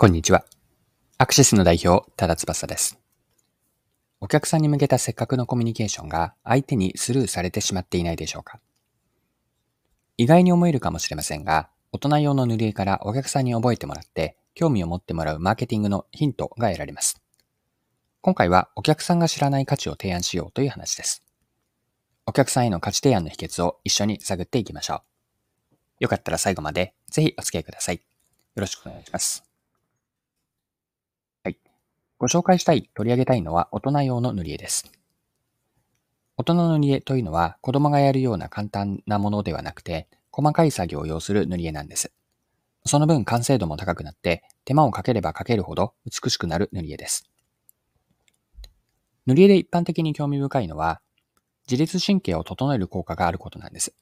こんにちは。アクシスの代表、多田翼です。お客さんに向けたせっかくのコミュニケーションが相手にスルーされてしまっていないでしょうか意外に思えるかもしれませんが、大人用の塗り絵からお客さんに覚えてもらって興味を持ってもらうマーケティングのヒントが得られます。今回はお客さんが知らない価値を提案しようという話です。お客さんへの価値提案の秘訣を一緒に探っていきましょう。よかったら最後までぜひお付き合いください。よろしくお願いします。ご紹介したい、取り上げたいのは大人用の塗り絵です。大人の塗り絵というのは子供がやるような簡単なものではなくて、細かい作業を要する塗り絵なんです。その分完成度も高くなって、手間をかければかけるほど美しくなる塗り絵です。塗り絵で一般的に興味深いのは、自律神経を整える効果があることなんです。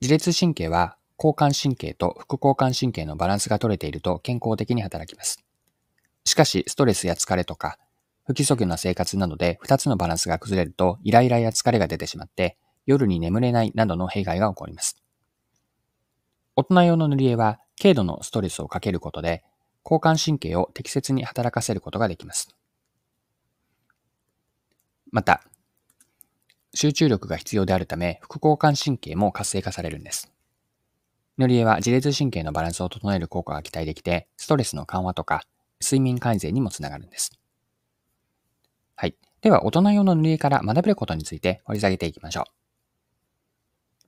自律神経は交感神経と副交感神経のバランスが取れていると健康的に働きます。しかし、ストレスや疲れとか、不規則な生活などで2つのバランスが崩れると、イライラや疲れが出てしまって、夜に眠れないなどの弊害が起こります。大人用の塗り絵は、軽度のストレスをかけることで、交感神経を適切に働かせることができます。また、集中力が必要であるため、副交感神経も活性化されるんです。塗り絵は自律神経のバランスを整える効果が期待できて、ストレスの緩和とか睡眠改善にもつながるんです。はい。では、大人用の塗り絵から学べることについて掘り下げていきましょう。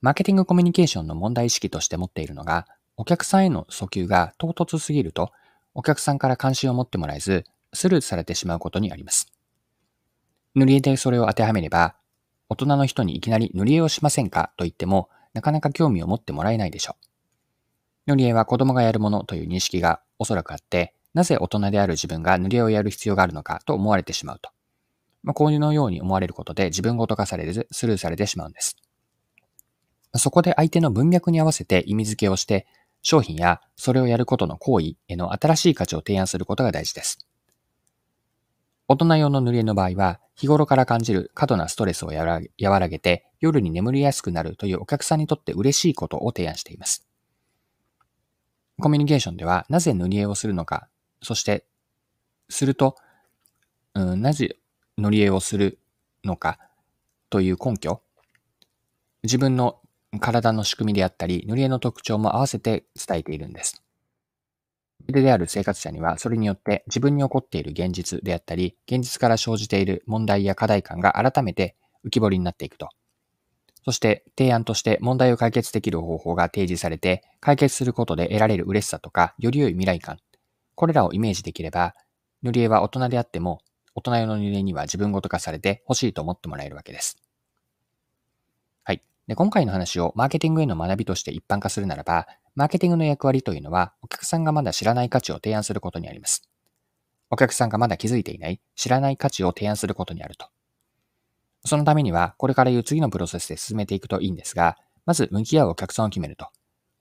マーケティングコミュニケーションの問題意識として持っているのが、お客さんへの訴求が唐突すぎると、お客さんから関心を持ってもらえず、スルーされてしまうことにあります。塗り絵でそれを当てはめれば、大人の人にいきなり塗り絵をしませんか？と言っても、なかなか興味を持ってもらえないでしょう。塗り絵は子供がやるものという認識がおそらくあって、なぜ大人である自分が塗り絵をやる必要があるのかと思われてしまうと。まあ、こういうのように思われることで自分ごと化されず、スルーされてしまうんです。そこで相手の文脈に合わせて意味付けをして、商品やそれをやることの行為への新しい価値を提案することが大事です。大人用の塗り絵の場合は、日頃から感じる過度なストレスを和らげて、夜に眠りやすくなるというお客さんにとって嬉しいことを提案しています。コミュニケーションでは、なぜ塗り絵をするのかそして、すると、うん、なぜ乗り絵をするのかという根拠、自分の体の仕組みであったり、塗り絵の特徴も合わせて伝えているんです。である生活者には、それによって自分に起こっている現実であったり、現実から生じている問題や課題感が改めて浮き彫りになっていくと。そして提案として問題を解決できる方法が提示されて、解決することで得られる嬉しさとか、より良い未来感これらをイメージできれば、塗り絵は大人であっても、大人用の塗り絵には自分ごと化されて欲しいと思ってもらえるわけです。はい。で今回の話をマーケティングへの学びとして一般化するならば、マーケティングの役割というのは、お客さんがまだ知らない価値を提案することにあります。お客さんがまだ気づいていない、知らない価値を提案することにあると。そのためには、これから言う次のプロセスで進めていくといいんですが、まず向き合うお客さんを決めると。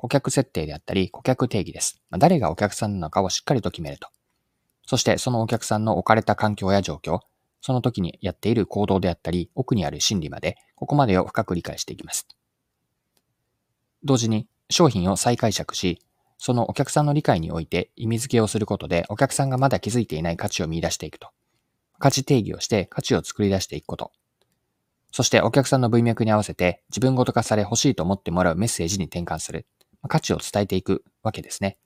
顧客設定であったり、顧客定義です。誰がお客さんなのかをしっかりと決めると。そして、そのお客さんの置かれた環境や状況、その時にやっている行動であったり、奥にある心理まで、ここまでを深く理解していきます。同時に、商品を再解釈し、そのお客さんの理解において意味付けをすることで、お客さんがまだ気づいていない価値を見出していくと。価値定義をして価値を作り出していくこと。そしてお客さんの文脈に合わせて自分ごと化され欲しいと思ってもらうメッセージに転換する。価値を伝えていくわけですね。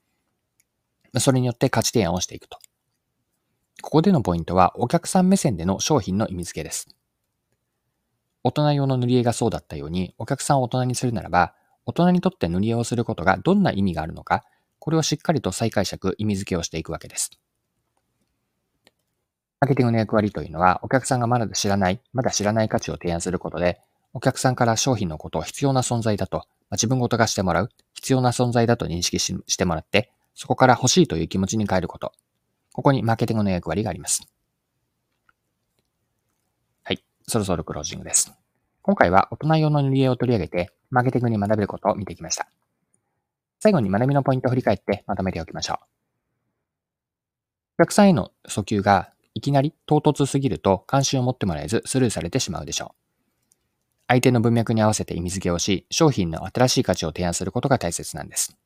それによって価値提案をしていくと。ここでのポイントは、お客さん目線での商品の意味付けです。大人用の塗り絵がそうだったように、お客さんを大人にするならば、大人にとって塗り絵をすることがどんな意味があるのか、これをしっかりと再解釈、意味付けをしていくわけです。マーケティングの役割というのは、お客さんがまだ知らない、まだ知らない価値を提案することで、お客さんから商品のことを必要な存在だと、自分ごと化してもらう、必要な存在だと認識してもらって、そこから欲しいという気持ちに変えること。ここにマーケティングの役割があります。はい。そろそろクロージングです。今回は大人用の塗り絵を取り上げて、マーケティングに学べることを見てきました。最後に学びのポイントを振り返ってまとめておきましょう。お客さんへの訴求がいきなり唐突すぎると関心を持ってもらえずスルーされてしまうでしょう。相手の文脈に合わせて意味付けをし、商品の新しい価値を提案することが大切なんです。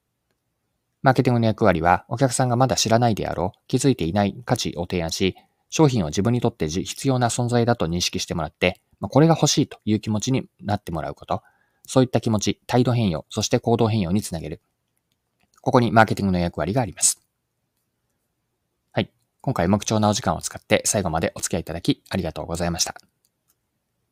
マーケティングの役割は、お客さんがまだ知らないであろう、気づいていない価値を提案し、商品を自分にとって必要な存在だと認識してもらって、これが欲しいという気持ちになってもらうこと。そういった気持ち、態度変容、そして行動変容につなげる。ここにマーケティングの役割があります。はい。今回、目標なお時間を使って最後までお付き合いいただきありがとうございました。